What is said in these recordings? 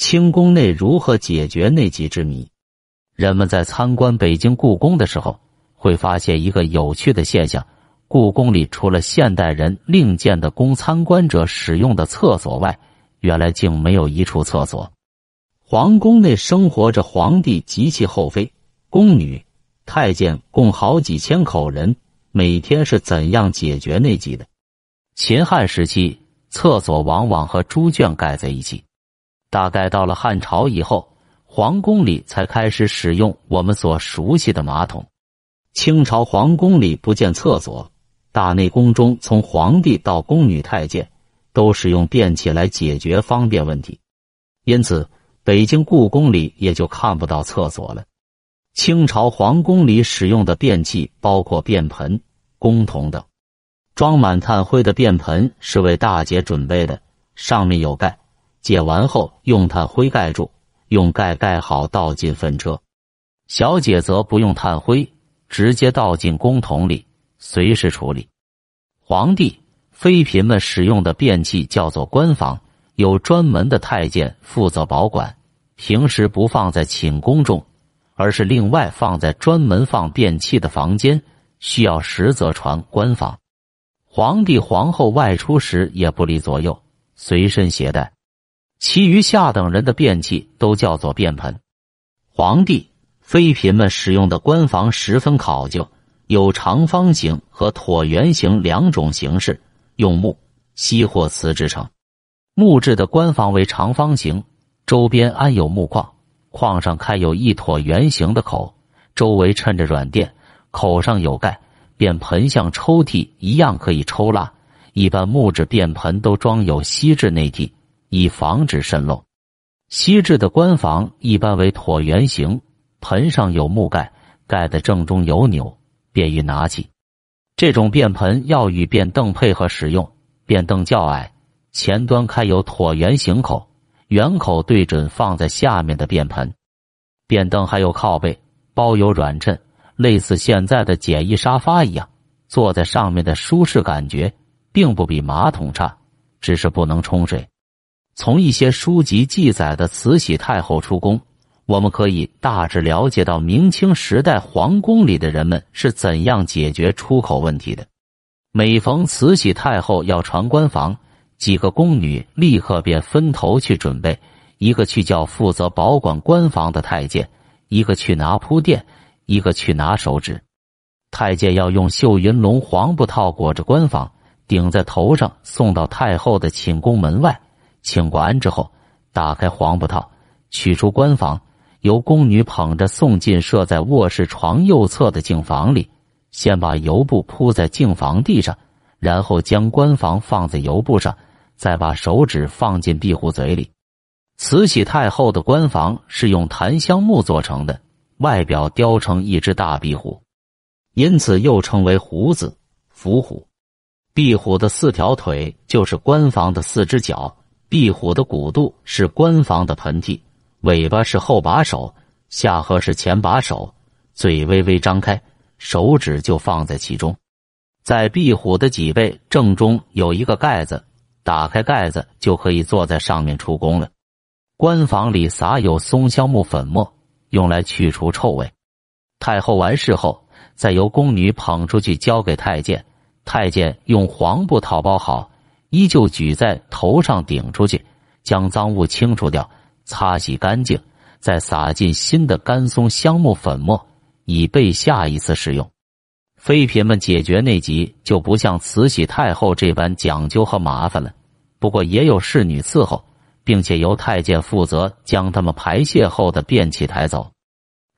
清宫内如何解决内急之谜？人们在参观北京故宫的时候，会发现一个有趣的现象：故宫里除了现代人另建的供参观者使用的厕所外，原来竟没有一处厕所。皇宫内生活着皇帝及其后妃、宫女、太监共好几千口人，每天是怎样解决内急的？秦汉时期，厕所往往和猪圈盖在一起。大概到了汉朝以后，皇宫里才开始使用我们所熟悉的马桶。清朝皇宫里不建厕所，大内宫中从皇帝到宫女太监都使用便器来解决方便问题，因此北京故宫里也就看不到厕所了。清朝皇宫里使用的便器包括便盆、公桶等。装满炭灰的便盆是为大姐准备的，上面有盖。解完后，用炭灰盖住，用盖盖好，倒进粪车。小姐则不用炭灰，直接倒进公桶里，随时处理。皇帝、妃嫔们使用的便器叫做官房，有专门的太监负责保管。平时不放在寝宫中，而是另外放在专门放便器的房间。需要时则传官房。皇帝、皇后外出时也不离左右，随身携带。其余下等人的便器都叫做便盆。皇帝、妃嫔们使用的官房十分考究，有长方形和椭圆形两种形式，用木、锡或瓷制成。木质的官房为长方形，周边安有木框，框上开有一椭圆形的口，周围衬着软垫，口上有盖。便盆像抽屉一样可以抽拉。一般木质便盆都装有锡制内屉。以防止渗漏，西制的官房一般为椭圆形，盆上有木盖，盖的正中有钮，便于拿起。这种便盆要与便凳配合使用，便凳较矮，前端开有椭圆形口，圆口对准放在下面的便盆。便凳还有靠背，包有软衬，类似现在的简易沙发一样，坐在上面的舒适感觉并不比马桶差，只是不能冲水。从一些书籍记载的慈禧太后出宫，我们可以大致了解到明清时代皇宫里的人们是怎样解决出口问题的。每逢慈禧太后要传官房，几个宫女立刻便分头去准备：一个去叫负责保管官房的太监，一个去拿铺垫，一个去拿手纸。太监要用绣云龙黄布套裹着官房，顶在头上，送到太后的寝宫门外。请过安之后，打开黄布套，取出官房，由宫女捧着送进设在卧室床右侧的净房里。先把油布铺在净房地上，然后将官房放在油布上，再把手指放进壁虎嘴里。慈禧太后的官房是用檀香木做成的，外表雕成一只大壁虎，因此又称为虎子、伏虎。壁虎的四条腿就是官房的四只脚。壁虎的骨肚是官房的盆屉，尾巴是后把手，下颌是前把手，嘴微微张开，手指就放在其中。在壁虎的脊背正中有一个盖子，打开盖子就可以坐在上面出宫了。官房里撒有松香木粉末，用来去除臭味。太后完事后，再由宫女捧出去交给太监，太监用黄布套包好。依旧举在头上顶出去，将脏物清除掉，擦洗干净，再撒进新的干松香木粉末，以备下一次使用。妃嫔们解决内急就不像慈禧太后这般讲究和麻烦了，不过也有侍女伺候，并且由太监负责将他们排泄后的便器抬走。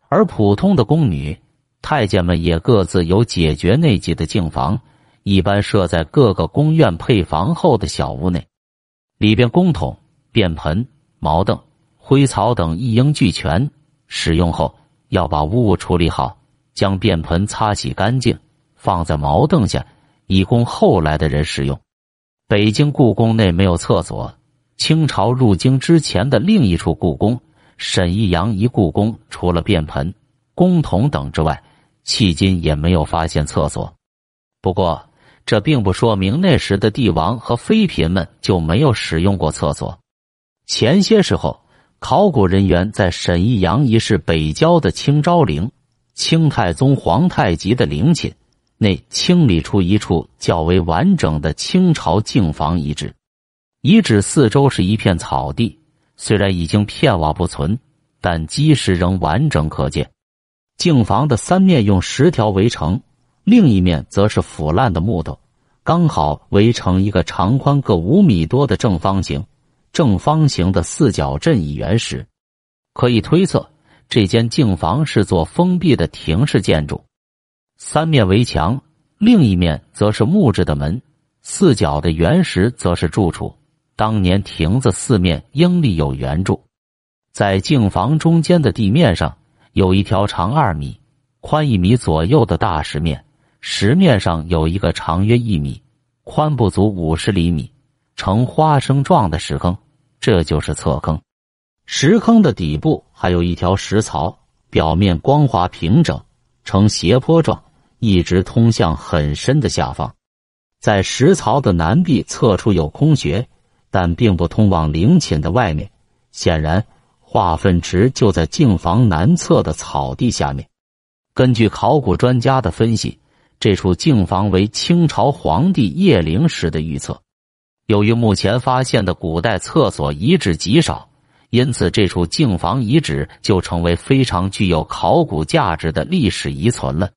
而普通的宫女、太监们也各自有解决内急的净房。一般设在各个宫院配房后的小屋内，里边公桶、便盆、毛凳、灰槽等一应俱全。使用后要把污物处理好，将便盆擦洗干净，放在毛凳下，以供后来的人使用。北京故宫内没有厕所。清朝入京之前的另一处故宫——沈一阳一故宫，除了便盆、公桶等之外，迄今也没有发现厕所。不过，这并不说明那时的帝王和妃嫔们就没有使用过厕所。前些时候，考古人员在沈益阳一市北郊的清昭陵清太宗皇太极的陵寝内清理出一处较为完整的清朝净房遗址。遗址四周是一片草地，虽然已经片瓦不存，但基石仍完整可见。净房的三面用石条围成，另一面则是腐烂的木头，刚好围成一个长宽各五米多的正方形。正方形的四角阵以原石，可以推测这间净房是座封闭的亭式建筑。三面围墙，另一面则是木质的门。四角的原石则是住处。当年亭子四面应立有圆柱。在净房中间的地面上有一条长二米、宽一米左右的大石面，石面上有一个长约一米、宽不足五十厘米。呈花生状的石坑，这就是侧坑。石坑的底部还有一条石槽，表面光滑平整，呈斜坡状，一直通向很深的下方。在石槽的南壁侧处有空穴，但并不通往陵寝的外面。显然，化粪池就在净房南侧的草地下面。根据考古专家的分析，这处净房为清朝皇帝谒陵时的预测。由于目前发现的古代厕所遗址极少，因此这处净房遗址就成为非常具有考古价值的历史遗存了。